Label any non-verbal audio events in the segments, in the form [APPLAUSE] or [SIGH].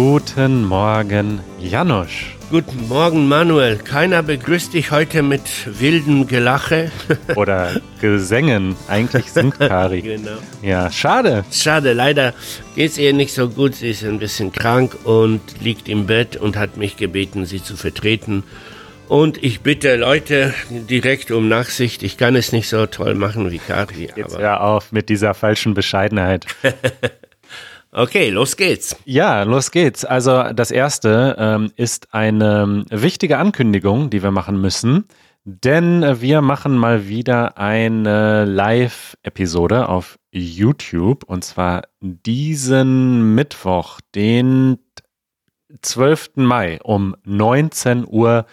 Guten Morgen, Janusz. Guten Morgen, Manuel. Keiner begrüßt dich heute mit wildem Gelache. [LAUGHS] Oder Gesängen. Eigentlich singt Kari. genau. Ja, schade. Schade, leider geht es ihr nicht so gut. Sie ist ein bisschen krank und liegt im Bett und hat mich gebeten, sie zu vertreten. Und ich bitte Leute direkt um Nachsicht. Ich kann es nicht so toll machen wie Kari. Jetzt hör auf mit dieser falschen Bescheidenheit. [LAUGHS] okay, los geht's. Ja, los geht's. Also das erste ähm, ist eine wichtige Ankündigung, die wir machen müssen. Denn wir machen mal wieder eine Live-Episode auf YouTube. Und zwar diesen Mittwoch, den 12. Mai um 19 Uhr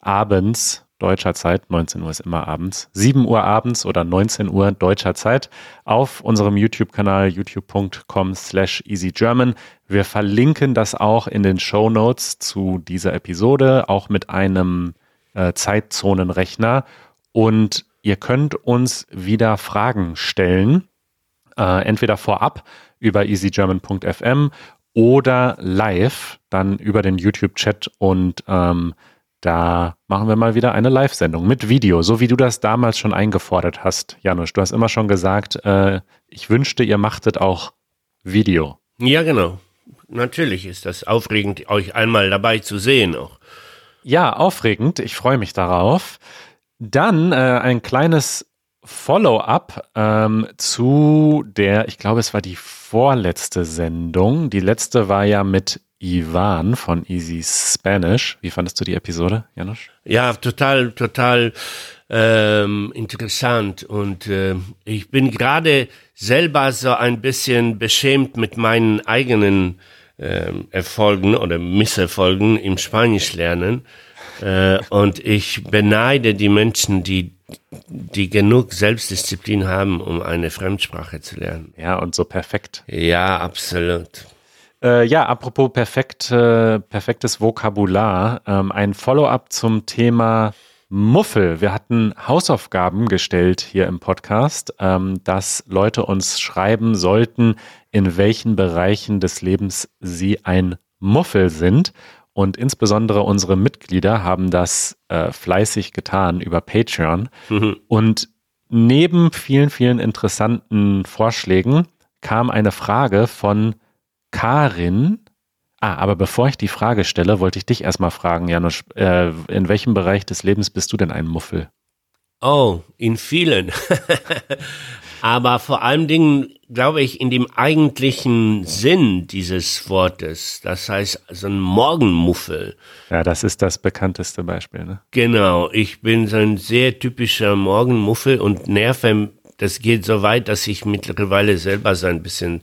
abends deutscher Zeit, 19 Uhr ist immer abends, 7 Uhr abends oder 19 Uhr deutscher Zeit auf unserem YouTube-Kanal youtube.com slash easygerman. Wir verlinken das auch in den Show Notes zu dieser Episode, auch mit einem äh, Zeitzonenrechner. Und ihr könnt uns wieder Fragen stellen, äh, entweder vorab über easygerman.fm oder live dann über den YouTube-Chat und ähm, da machen wir mal wieder eine Live-Sendung mit Video, so wie du das damals schon eingefordert hast, Janusz. Du hast immer schon gesagt, äh, ich wünschte, ihr machtet auch Video. Ja, genau. Natürlich ist das aufregend, euch einmal dabei zu sehen auch. Ja, aufregend. Ich freue mich darauf. Dann äh, ein kleines Follow-up ähm, zu der, ich glaube, es war die vorletzte Sendung. Die letzte war ja mit Ivan von Easy Spanish. Wie fandest du die Episode, Janusz? Ja, total, total ähm, interessant. Und äh, ich bin gerade selber so ein bisschen beschämt mit meinen eigenen ähm, Erfolgen oder Misserfolgen im Spanisch lernen. Äh, und ich beneide die Menschen, die die genug Selbstdisziplin haben, um eine Fremdsprache zu lernen. Ja, und so perfekt. Ja, absolut. Äh, ja, apropos perfekt, äh, perfektes Vokabular, ähm, ein Follow-up zum Thema Muffel. Wir hatten Hausaufgaben gestellt hier im Podcast, ähm, dass Leute uns schreiben sollten, in welchen Bereichen des Lebens sie ein Muffel sind. Und insbesondere unsere Mitglieder haben das äh, fleißig getan über Patreon. Mhm. Und neben vielen, vielen interessanten Vorschlägen kam eine Frage von Karin. Ah, aber bevor ich die Frage stelle, wollte ich dich erstmal fragen, Janusz, äh, in welchem Bereich des Lebens bist du denn ein Muffel? Oh, in vielen. [LAUGHS] Aber vor allen Dingen, glaube ich, in dem eigentlichen Sinn dieses Wortes. Das heißt, so ein Morgenmuffel. Ja, das ist das bekannteste Beispiel, ne? Genau, ich bin so ein sehr typischer Morgenmuffel und nerve, das geht so weit, dass ich mittlerweile selber so ein bisschen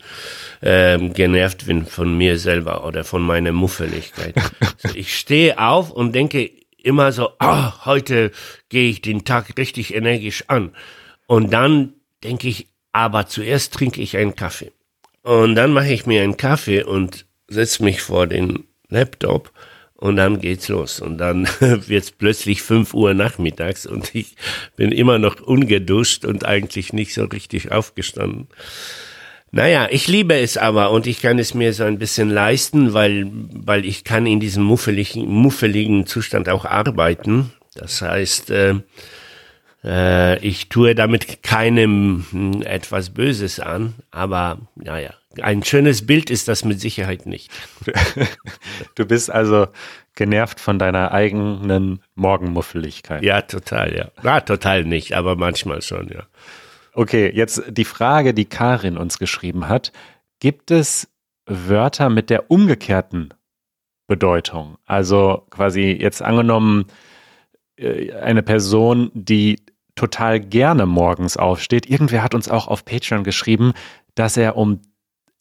ähm, genervt bin von mir selber oder von meiner Muffeligkeit. so, [LAUGHS] ich stehe auf und denke immer so, ah, heute gehe ich den Tag richtig energisch an. Und dann denke ich, aber zuerst trinke ich einen Kaffee. Und dann mache ich mir einen Kaffee und setze mich vor den Laptop und dann geht's los. Und dann [LAUGHS] wird's plötzlich fünf Uhr nachmittags und ich bin immer noch ungeduscht und eigentlich nicht so richtig aufgestanden. Naja, ich liebe es aber und ich kann es mir so ein bisschen leisten, weil, weil ich kann in diesem muffeligen, muffeligen Zustand auch arbeiten. Das heißt, äh, äh, ich tue damit keinem hm, etwas Böses an, aber naja, ein schönes Bild ist das mit Sicherheit nicht. [LAUGHS] Du bist also genervt von deiner eigenen Morgenmuffeligkeit. Ja, total, ja. Na, total nicht, aber manchmal schon, ja. Okay, jetzt die Frage, die Karin uns geschrieben hat. Gibt es Wörter mit der umgekehrten Bedeutung? Also quasi jetzt angenommen, äh, eine Person, die total gerne morgens aufsteht. Irgendwer hat uns auch auf Patreon geschrieben, dass er um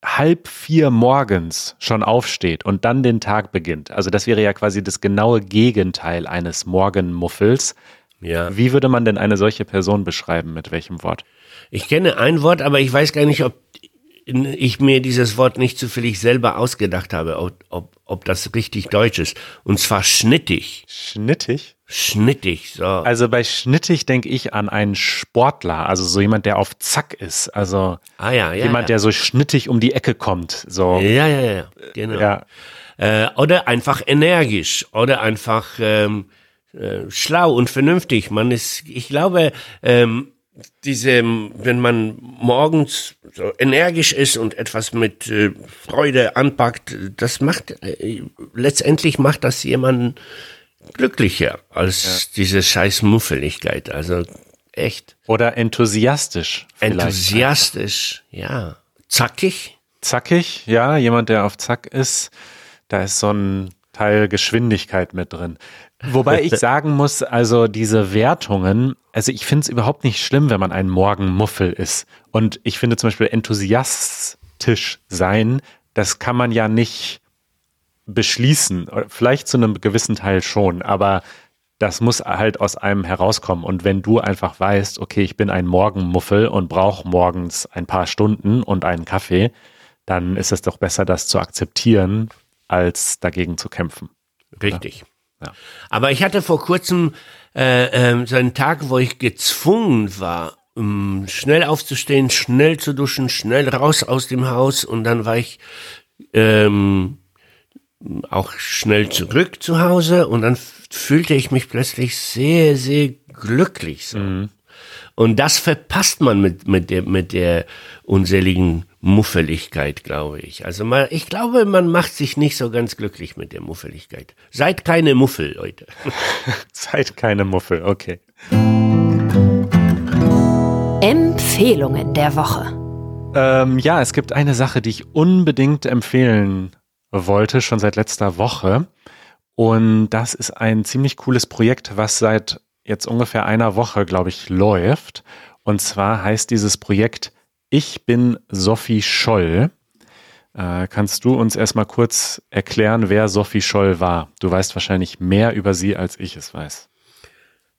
halb vier morgens schon aufsteht und dann den Tag beginnt. Also das wäre ja quasi das genaue Gegenteil eines Morgenmuffels. Ja. Wie würde man denn eine solche Person beschreiben? Mit welchem Wort? Ich kenne ein Wort, aber ich weiß gar nicht, ob ich mir dieses Wort nicht zufällig selber ausgedacht habe, ob, ob, ob das richtig deutsch ist. Und zwar schnittig. Schnittig? Schnittig, so. Also bei schnittig denke ich an einen Sportler, also so jemand, der auf Zack ist. Also ah ja, ja. jemand, ja. der so schnittig um die Ecke kommt. So. Ja, ja, ja, genau. Ja. Äh, oder einfach energisch oder einfach ähm, äh, schlau und vernünftig. Man ist, ich glaube, ähm, diese, wenn man morgens so energisch ist und etwas mit äh, Freude anpackt, das macht äh, letztendlich macht das jemanden glücklicher als ja. diese scheiß Muffeligkeit. Also echt. Oder enthusiastisch. Enthusiastisch, ja. Zackig. Zackig, ja. Jemand, der auf Zack ist, da ist so ein Teil Geschwindigkeit mit drin. Wobei ich [LAUGHS] sagen muss, also diese Wertungen, also ich finde es überhaupt nicht schlimm, wenn man ein Morgenmuffel ist. Und ich finde zum Beispiel enthusiastisch sein, das kann man ja nicht beschließen. Vielleicht zu einem gewissen Teil schon, aber das muss halt aus einem herauskommen. Und wenn du einfach weißt, okay, ich bin ein Morgenmuffel und brauche morgens ein paar Stunden und einen Kaffee, dann ist es doch besser, das zu akzeptieren, als dagegen zu kämpfen. Richtig. Ja. Aber ich hatte vor kurzem äh, äh, so einen Tag, wo ich gezwungen war, um schnell aufzustehen, schnell zu duschen, schnell raus aus dem Haus und dann war ich ähm, auch schnell zurück zu Hause und dann fühlte ich mich plötzlich sehr, sehr glücklich. So. Mhm. Und das verpasst man mit, mit, der, mit der unseligen Muffeligkeit, glaube ich. Also man, ich glaube, man macht sich nicht so ganz glücklich mit der Muffeligkeit. Seid keine Muffel, Leute. [LAUGHS] Seid keine Muffel, okay. Empfehlungen der Woche. Ähm, ja, es gibt eine Sache, die ich unbedingt empfehlen wollte, schon seit letzter Woche. Und das ist ein ziemlich cooles Projekt, was seit jetzt ungefähr einer Woche, glaube ich, läuft. Und zwar heißt dieses Projekt Ich bin Sophie Scholl. Äh, kannst du uns erstmal kurz erklären, wer Sophie Scholl war? Du weißt wahrscheinlich mehr über sie, als ich es weiß.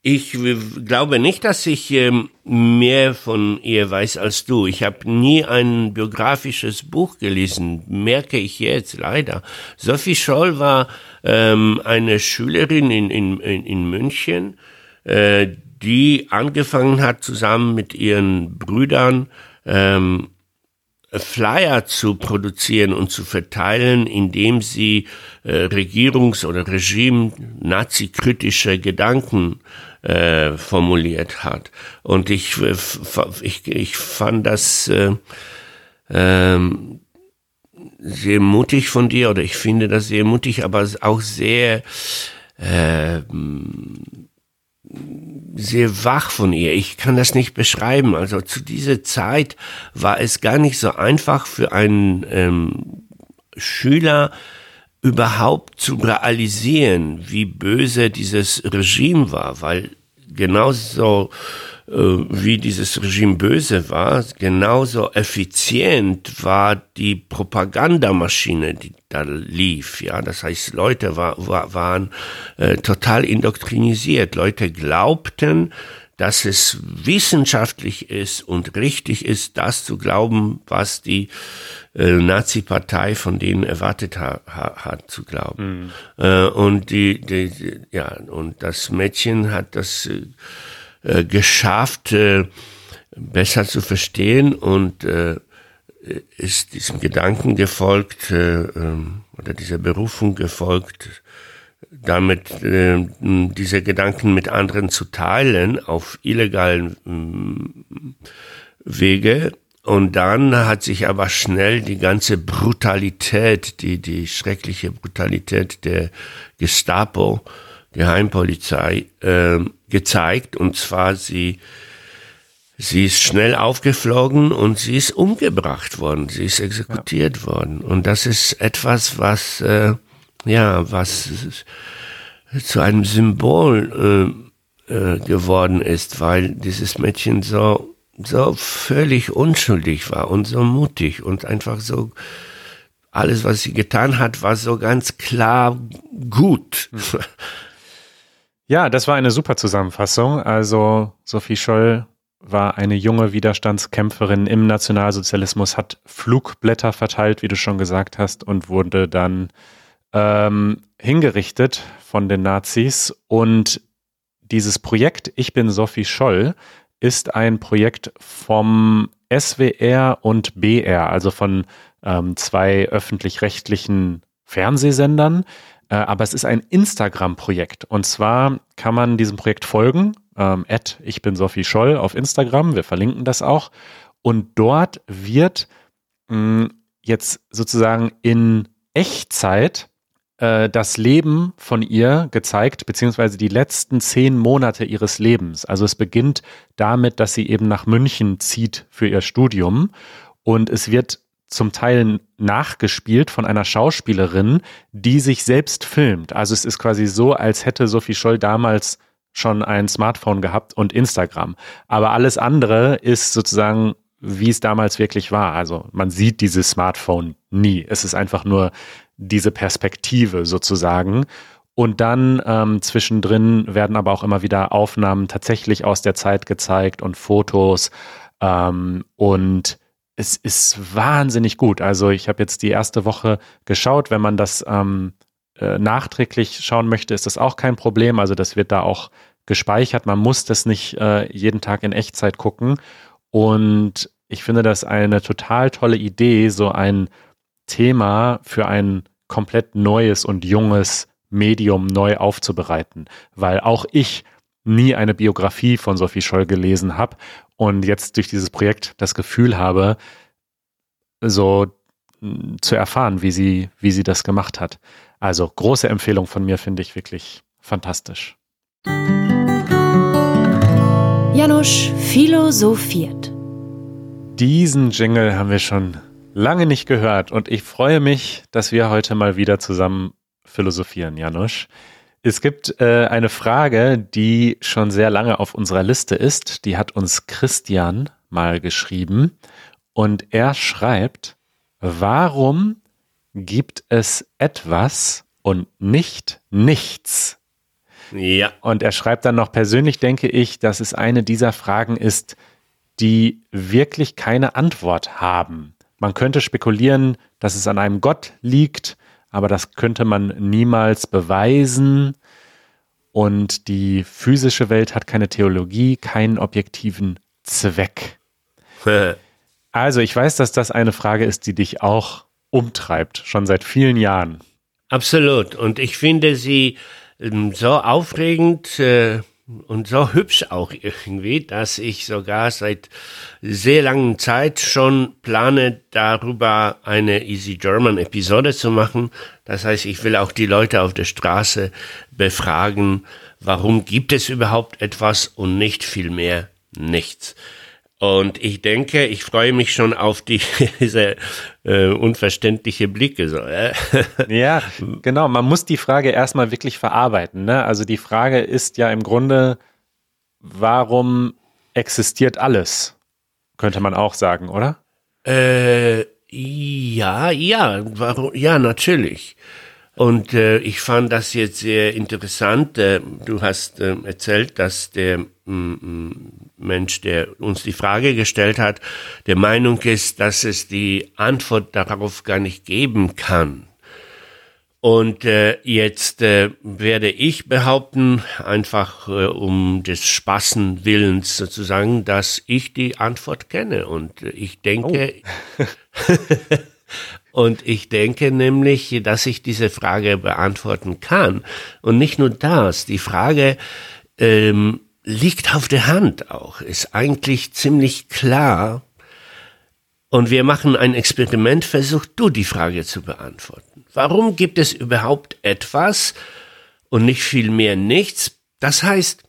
Ich glaube nicht, dass ich ähm, mehr von ihr weiß als du. Ich habe nie ein biografisches Buch gelesen, merke ich jetzt leider. Sophie Scholl war ähm, eine Schülerin in, in, in München, äh, die angefangen hat, zusammen mit ihren Brüdern ähm, Flyer zu produzieren und zu verteilen, indem sie äh, Regierungs- oder Regime-Nazi-kritische Gedanken äh, formuliert hat. Und ich, äh, ich, ich fand das äh, ähm, sehr mutig von dir, oder ich finde das sehr mutig, aber auch sehr äh, sehr wach von ihr. Ich kann das nicht beschreiben. Also zu dieser Zeit war es gar nicht so einfach für einen ähm, Schüler überhaupt zu realisieren, wie böse dieses Regime war, weil genauso äh, wie dieses Regime böse war, genauso effizient war die Propagandamaschine, die da lief. Ja, das heißt, Leute war, war, waren äh, total indoktrinisiert. Leute glaubten, dass es wissenschaftlich ist und richtig ist, das zu glauben, was die äh, Nazi-Partei von denen erwartet ha, ha, hat zu glauben. Mhm. Äh, und die, die, die, ja, und das Mädchen hat das äh, äh, geschafft, äh, besser zu verstehen und äh, ist diesem Gedanken gefolgt äh, ähm, oder dieser Berufung gefolgt, damit äh, diese Gedanken mit anderen zu teilen auf illegalen äh, Wege. Und dann hat sich aber schnell die ganze Brutalität, die, die schreckliche Brutalität der Gestapo, Geheimpolizei, äh, gezeigt. Und zwar sie, sie ist schnell aufgeflogen und sie ist umgebracht worden. Sie ist exekutiert ja. worden. Und das ist etwas, was, äh, ja, was zu einem Symbol äh, äh, geworden ist, weil dieses Mädchen so, so völlig unschuldig war und so mutig und einfach so, alles, was sie getan hat, war so ganz klar gut. Mhm. Ja, das war eine super Zusammenfassung. Also Sophie Scholl war eine junge Widerstandskämpferin im Nationalsozialismus, hat Flugblätter verteilt, wie du schon gesagt hast, und wurde dann ähm, hingerichtet von den Nazis. Und dieses Projekt Ich bin Sophie Scholl ist ein Projekt vom SWR und BR, also von ähm, zwei öffentlich-rechtlichen Fernsehsendern, äh, aber es ist ein Instagram-Projekt. Und zwar kann man diesem Projekt folgen, ähm, ich bin Sophie Scholl auf Instagram, wir verlinken das auch. Und dort wird mh, jetzt sozusagen in Echtzeit äh, das Leben von ihr gezeigt, beziehungsweise die letzten zehn Monate ihres Lebens. Also es beginnt damit, dass sie eben nach München zieht für ihr Studium und es wird zum Teil nachgespielt von einer Schauspielerin, die sich selbst filmt. Also es ist quasi so, als hätte Sophie Scholl damals schon ein Smartphone gehabt und Instagram. Aber alles andere ist sozusagen, wie es damals wirklich war. Also man sieht dieses Smartphone nie. Es ist einfach nur diese Perspektive sozusagen. Und dann ähm, zwischendrin werden aber auch immer wieder Aufnahmen tatsächlich aus der Zeit gezeigt und Fotos. Ähm, und es ist wahnsinnig gut. Also ich habe jetzt die erste Woche geschaut. Wenn man das ähm, äh, nachträglich schauen möchte, ist das auch kein Problem. Also das wird da auch gespeichert. Man muss das nicht äh, jeden Tag in Echtzeit gucken. Und ich finde das eine total tolle Idee, so ein Thema für ein komplett neues und junges Medium neu aufzubereiten, weil auch ich nie eine Biografie von Sophie Scholl gelesen habe und jetzt durch dieses Projekt das Gefühl habe, so hm, zu erfahren, wie sie, wie sie das gemacht hat. Also große Empfehlung von mir, finde ich wirklich fantastisch. Janusz philosophiert. Diesen Jingle haben wir schon lange nicht gehört und ich freue mich, dass wir heute mal wieder zusammen philosophieren, Janusz. Es gibt äh, eine Frage, die schon sehr lange auf unserer Liste ist. Die hat uns Christian mal geschrieben und er schreibt, warum gibt es etwas und nicht nichts? Ja. Und er schreibt dann noch, persönlich denke ich, dass es eine dieser Fragen ist, die wirklich keine Antwort haben. Man könnte spekulieren, dass es an einem Gott liegt, aber das könnte man niemals beweisen. Und die physische Welt hat keine Theologie, keinen objektiven Zweck. [LAUGHS] also ich weiß, dass das eine Frage ist, die dich auch umtreibt, schon seit vielen Jahren. Absolut. Und ich finde sie ähm, so aufregend, äh, und so hübsch auch irgendwie, dass ich sogar seit sehr langen Zeit schon plane, darüber eine Easy German Episode zu machen. Das heißt, ich will auch die Leute auf der Straße befragen, warum gibt es überhaupt etwas und nicht viel mehr nichts. Und ich denke, ich freue mich schon auf die, [LAUGHS] diese äh, unverständliche Blicke. So, äh. [LAUGHS] Ja, genau. Man muss die Frage erstmal wirklich verarbeiten. Ne? Also die Frage ist ja im Grunde, warum existiert alles? Könnte man auch sagen, oder? Äh, ja, ja, warum, ja, natürlich. Und äh, ich fand das jetzt sehr interessant. Äh, du hast äh, erzählt, dass der mm, mm, Mensch, der uns die Frage gestellt hat, der Meinung ist, dass es die Antwort darauf gar nicht geben kann. Und äh, jetzt äh, werde ich behaupten, einfach äh, um des Spaßen Willens sozusagen, dass ich die Antwort kenne. Und ich denke, oh. [LAUGHS] Und ich denke nämlich, dass ich diese Frage beantworten kann. Und nicht nur das, die Frage ähm, liegt auf der Hand auch, ist eigentlich ziemlich klar. Und wir machen ein Experiment, versuch du die Frage zu beantworten. Warum gibt es überhaupt etwas und nicht viel mehr nichts? Das heißt,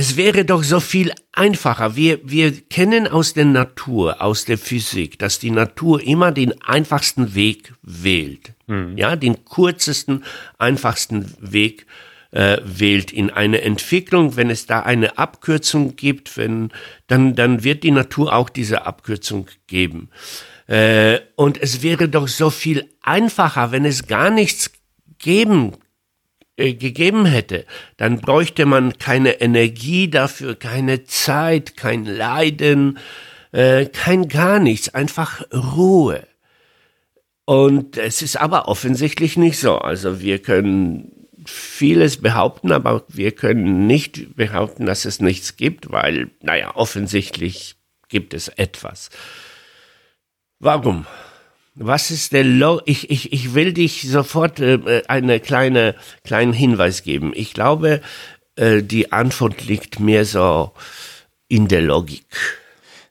es wäre doch so viel einfacher. Wir, wir kennen aus der Natur, aus der Physik, dass die Natur immer den einfachsten Weg wählt. Mhm. Ja, den kürzesten, einfachsten Weg äh, wählt in eine Entwicklung. Wenn es da eine Abkürzung gibt, wenn, dann, dann wird die Natur auch diese Abkürzung geben. Äh, und es wäre doch so viel einfacher, wenn es gar nichts geben äh, gegeben hätte, dann bräuchte man keine Energie dafür, keine Zeit, kein Leiden, äh, kein gar nichts, einfach Ruhe. Und es ist aber offensichtlich nicht so. Also wir können vieles behaupten, aber wir können nicht behaupten, dass es nichts gibt, weil, naja, offensichtlich gibt es etwas. Warum? Was ist der Lo ich, ich, ich will dich sofort äh, eine kleine kleinen Hinweis geben. Ich glaube, äh, die Antwort liegt mehr so in der Logik.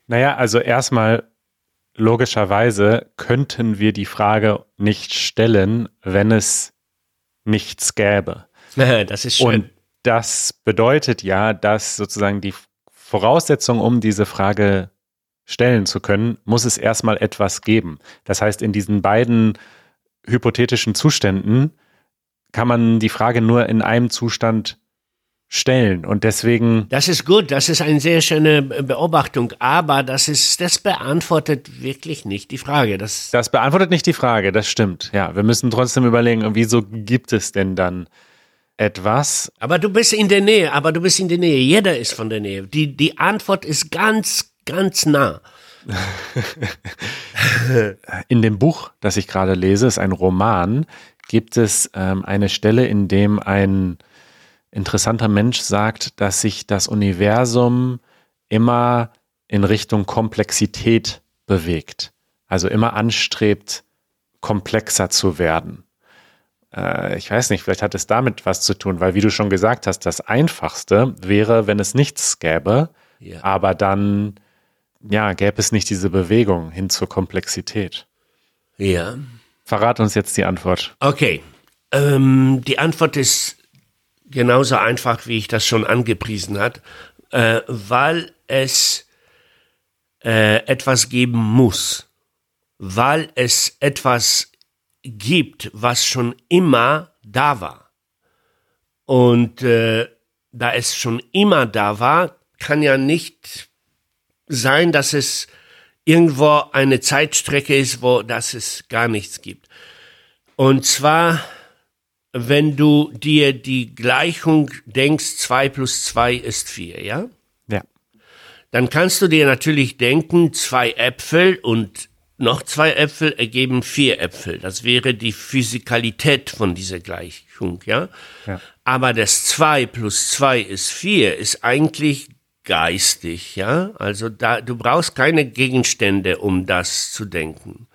Naja, also erstmal logischerweise könnten wir die Frage nicht stellen, wenn es nichts gäbe. [LAUGHS] Das ist schön. Und das bedeutet ja, dass sozusagen die Voraussetzung, um diese Frage stellen zu können, muss es erstmal etwas geben. Das heißt, in diesen beiden hypothetischen Zuständen kann man die Frage nur in einem Zustand stellen und deswegen. Das ist gut, das ist eine sehr schöne Beobachtung, aber das ist, das beantwortet wirklich nicht die Frage. Das, das beantwortet nicht die Frage, das stimmt. Ja, wir müssen trotzdem überlegen, wieso gibt es denn dann etwas? Aber du bist in der Nähe, aber du bist in der Nähe. Jeder ist von der Nähe. Die, die Antwort ist ganz, ganz nah. [LAUGHS] in dem Buch, das ich gerade lese, ist ein Roman, gibt es ähm, eine Stelle, in dem ein interessanter Mensch sagt, dass sich das Universum immer in Richtung Komplexität bewegt. Also immer anstrebt, komplexer zu werden. Äh, ich weiß nicht, vielleicht hat es damit was zu tun, weil wie du schon gesagt hast, das Einfachste wäre, wenn es nichts gäbe, ja. aber dann ja, gäbe es nicht diese Bewegung hin zur Komplexität. Ja. Verrat uns jetzt die Antwort. Okay. Ähm, die Antwort ist genauso einfach, wie ich das schon angepriesen hat, äh, weil es äh, etwas geben muss, weil es etwas gibt, was schon immer da war. Und äh, da es schon immer da war, kann ja nicht sein, dass es irgendwo eine Zeitstrecke ist, wo das es gar nichts gibt. Und zwar wenn du dir die Gleichung denkst, 2 plus 2 ist 4, ja? Ja. Dann kannst du dir natürlich denken, zwei Äpfel und noch zwei Äpfel ergeben vier Äpfel. Das wäre die Physikalität von dieser Gleichung, ja? ja. Aber das 2 plus 2 ist 4 ist eigentlich geistig, ja? Also da, du brauchst keine Gegenstände, um das zu denken.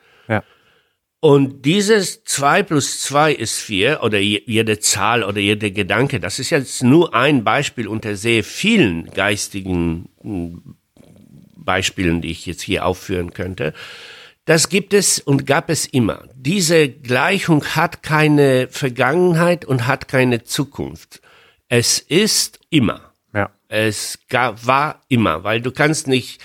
Und dieses 2 plus 2 ist 4 oder jede Zahl oder jeder Gedanke, das ist jetzt nur ein Beispiel unter sehr vielen geistigen hm, Beispielen, die ich jetzt hier aufführen könnte. Das gibt es und gab es immer. Diese Gleichung hat keine Vergangenheit und hat keine Zukunft. Es ist immer. Es gab, war immer, weil du kannst nicht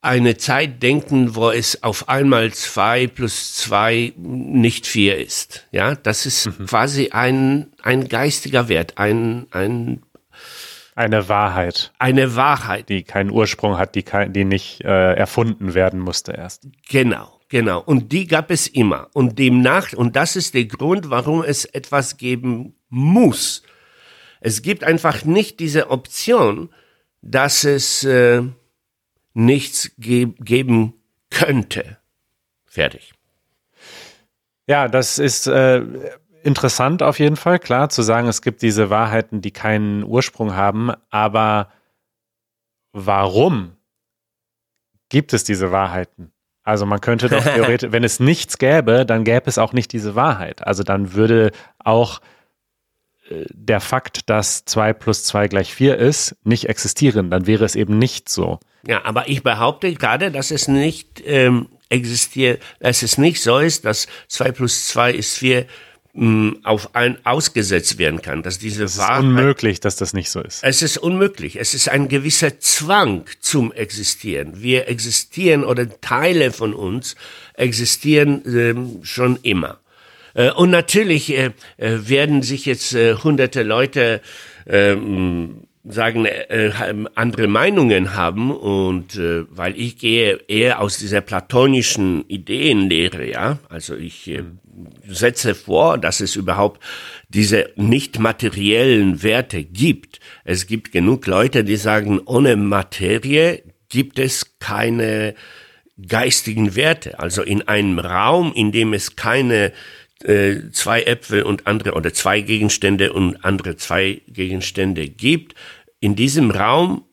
eine Zeit denken, wo es auf einmal zwei plus zwei nicht vier ist. Ja, das ist mhm. quasi ein, ein geistiger Wert, ein, ein eine Wahrheit. Eine Wahrheit. Die keinen Ursprung hat, die, kein, die nicht äh, erfunden werden musste erst. Genau, genau. Und die gab es immer. Und demnach, und das ist der Grund, warum es etwas geben muss. Es gibt einfach nicht diese Option, dass es äh, nichts ge geben könnte. Fertig. Ja, das ist äh, interessant auf jeden Fall, klar, zu sagen, es gibt diese Wahrheiten, die keinen Ursprung haben, aber warum gibt es diese Wahrheiten? Also man könnte doch [LAUGHS] theoretisch, wenn es nichts gäbe, dann gäbe es auch nicht diese Wahrheit. Also dann würde auch der Fakt, dass 2 plus 2 gleich 4 ist, nicht existieren. Dann wäre es eben nicht so. Ja, aber ich behaupte gerade, dass es nicht ähm, existiert, dass es nicht so ist, dass zwei plus zwei ist vier mh, mm, auf ein ausgesetzt werden kann, dass diese es ist Wahrheit, unmöglich, dass das nicht so ist. Es ist unmöglich. Es ist ein gewisser Zwang zum Existieren. Wir existieren oder Teile von uns existieren ähm, schon immer. Äh, und natürlich äh, äh werden sich jetzt hunderte Leute ähm, sagen, äh, andere Meinungen haben und äh, weil ich gehe eher aus dieser platonischen Ideenlehre, ja, also ich setze vor, dass es überhaupt diese nicht materiellen Werte gibt. Es gibt genug Leute, die sagen, ohne Materie gibt es keine geistigen Werte. Also in einem Raum, in dem es keine äh, zwei Äpfel und andere oder zwei Gegenstände und andere zwei Gegenstände gibt, in diesem Raum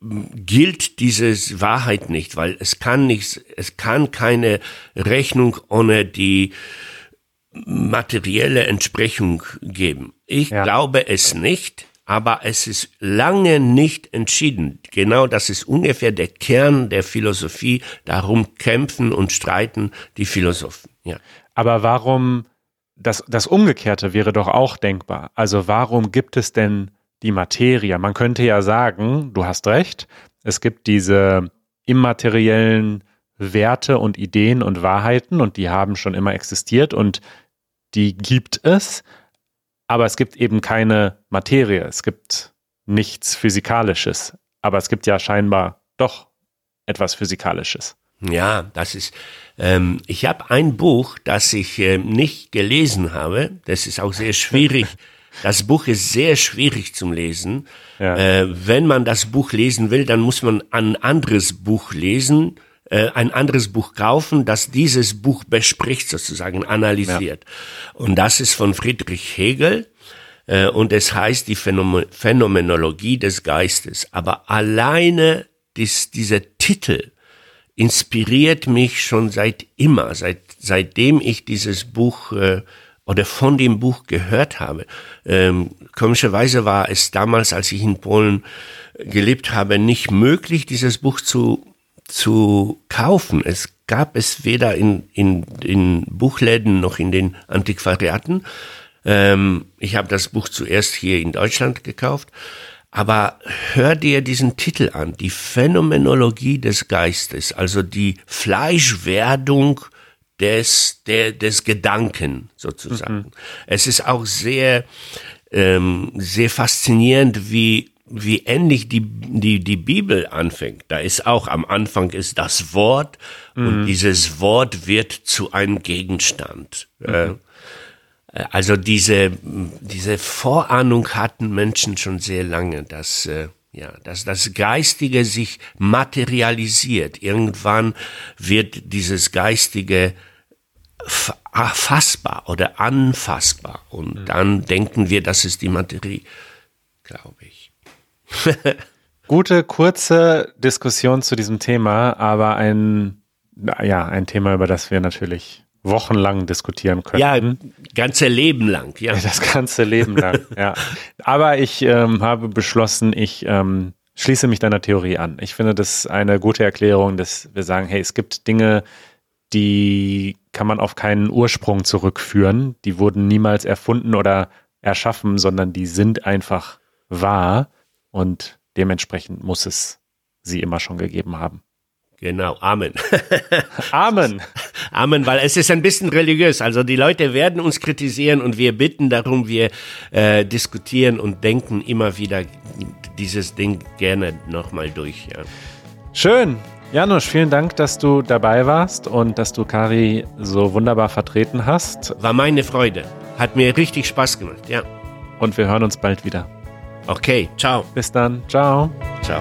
gilt diese Wahrheit nicht, weil es kann nicht, es kann keine Rechnung ohne die materielle Entsprechung geben. Ich ja. glaube es nicht, aber es ist lange nicht entschieden. Genau das ist ungefähr der Kern der Philosophie. Darum kämpfen und streiten die Philosophen. Ja. Aber warum das, das Umgekehrte wäre doch auch denkbar. Also warum gibt es denn die Materie? Man könnte ja sagen, du hast recht, es gibt diese immateriellen Werte und Ideen und Wahrheiten und die haben schon immer existiert und die gibt es, aber es gibt eben keine Materie, es gibt nichts Physikalisches, aber es gibt ja scheinbar doch etwas Physikalisches. Ja, das ist, ähm, ich habe ein Buch, das ich äh, nicht gelesen habe, das ist auch sehr schwierig. [LAUGHS] Das Buch ist sehr schwierig zum Lesen. Ja. Äh, wenn man das Buch lesen will, dann muss man ein anderes Buch lesen, äh, ein anderes Buch kaufen, das dieses Buch bespricht, sozusagen analysiert. Ja. Und das ist von Friedrich Hegel. Äh, und es heißt die Phänomenologie des Geistes. Aber alleine dies, dieser Titel, inspiriert mich schon seit immer, seit, seitdem ich dieses Buch äh, oder von dem Buch gehört habe. Ähm, komischerweise war es damals, als ich in Polen gelebt habe, nicht möglich, dieses Buch zu, zu kaufen. Es gab es weder in, in, in Buchläden noch in den Antiquariaten. Ähm, ich habe das Buch zuerst hier in Deutschland gekauft. Aber hör dir diesen Titel an, die Phänomenologie des Geistes, also die Fleischwerdung des, der, des Gedanken sozusagen. Mhm. Es ist auch sehr, ähm, sehr faszinierend, wie, wie ähnlich die, die, die Bibel anfängt. Da ist auch am Anfang ist das Wort mhm. und dieses Wort wird zu einem Gegenstand. Mhm. Äh, also diese, diese Vorahnung hatten Menschen schon sehr lange, dass, äh, ja, dass das Geistige sich materialisiert. Irgendwann wird dieses Geistige fassbar oder anfassbar. Und mhm. dann denken wir, das ist die Materie, glaube ich. [LAUGHS] Gute, kurze Diskussion zu diesem Thema, aber ein, ja, ein Thema, über das wir natürlich wochenlang diskutieren können. Ja, ganze Leben lang, ja. Das ganze Leben lang, [LAUGHS] ja. Aber ich ähm, habe beschlossen, ich ähm, schließe mich deiner Theorie an. Ich finde das eine gute Erklärung, dass wir sagen, hey, es gibt Dinge, die kann man auf keinen Ursprung zurückführen. Die wurden niemals erfunden oder erschaffen, sondern die sind einfach wahr und dementsprechend muss es sie immer schon gegeben haben. Genau, Amen. Amen. [LAUGHS] Amen, weil es ist ein bisschen religiös. Also die Leute werden uns kritisieren und wir bitten darum, wir äh, diskutieren und denken immer wieder dieses Ding gerne nochmal durch. Ja. Schön. Janusz, vielen Dank, dass du dabei warst und dass du Kari so wunderbar vertreten hast. War meine Freude. Hat mir richtig Spaß gemacht, ja. Und wir hören uns bald wieder. Okay, ciao. Bis dann. Ciao. Ciao.